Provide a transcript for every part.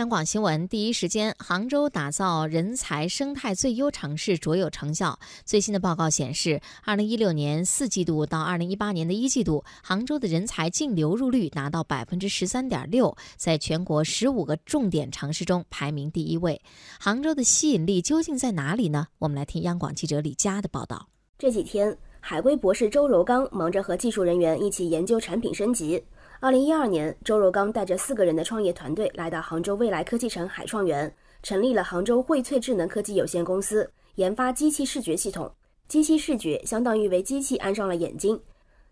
央广新闻第一时间，杭州打造人才生态最优城市卓有成效。最新的报告显示，二零一六年四季度到二零一八年的一季度，杭州的人才净流入率达到百分之十三点六，在全国十五个重点城市中排名第一位。杭州的吸引力究竟在哪里呢？我们来听央广记者李佳的报道。这几天，海归博士周柔刚忙着和技术人员一起研究产品升级。二零一二年，周柔刚带着四个人的创业团队来到杭州未来科技城海创园，成立了杭州荟萃智能科技有限公司，研发机器视觉系统。机器视觉相当于为机器安上了眼睛，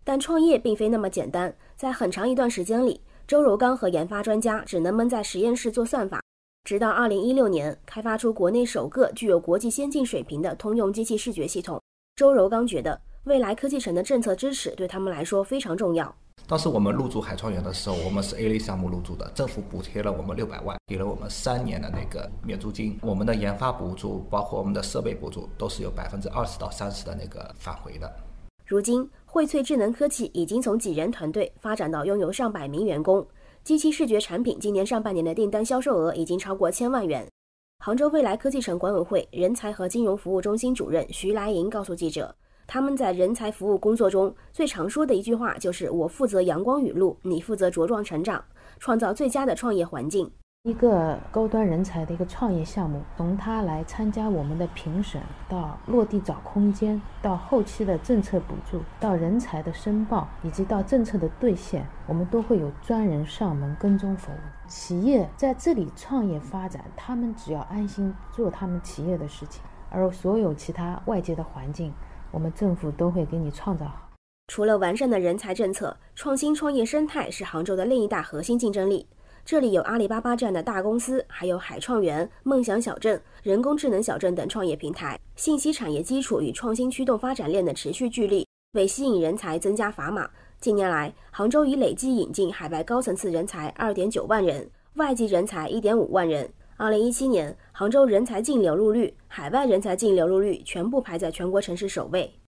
但创业并非那么简单。在很长一段时间里，周柔刚和研发专家只能闷在实验室做算法，直到二零一六年开发出国内首个具有国际先进水平的通用机器视觉系统。周柔刚觉得，未来科技城的政策支持对他们来说非常重要。当时我们入驻海创园的时候，我们是 A 类项目入驻的，政府补贴了我们六百万，给了我们三年的那个免租金。我们的研发补助，包括我们的设备补助，都是有百分之二十到三十的那个返回的。如今，荟萃智能科技已经从几人团队发展到拥有上百名员工，机器视觉产品今年上半年的订单销售额已经超过千万元。杭州未来科技城管委会人才和金融服务中心主任徐来莹告诉记者。他们在人才服务工作中最常说的一句话就是：“我负责阳光雨露，你负责茁壮成长，创造最佳的创业环境。”一个高端人才的一个创业项目，从他来参加我们的评审，到落地找空间，到后期的政策补助，到人才的申报，以及到政策的兑现，我们都会有专人上门跟踪服务。企业在这里创业发展，他们只要安心做他们企业的事情，而所有其他外界的环境。我们政府都会给你创造好。除了完善的人才政策，创新创业生态是杭州的另一大核心竞争力。这里有阿里巴巴这样的大公司，还有海创园、梦想小镇、人工智能小镇等创业平台。信息产业基础与创新驱动发展链的持续聚力，为吸引人才增加砝码。近年来，杭州已累计引进海外高层次人才二点九万人，外籍人才一点五万人。二零一七年，杭州人才净流入率、海外人才净流入率全部排在全国城市首位。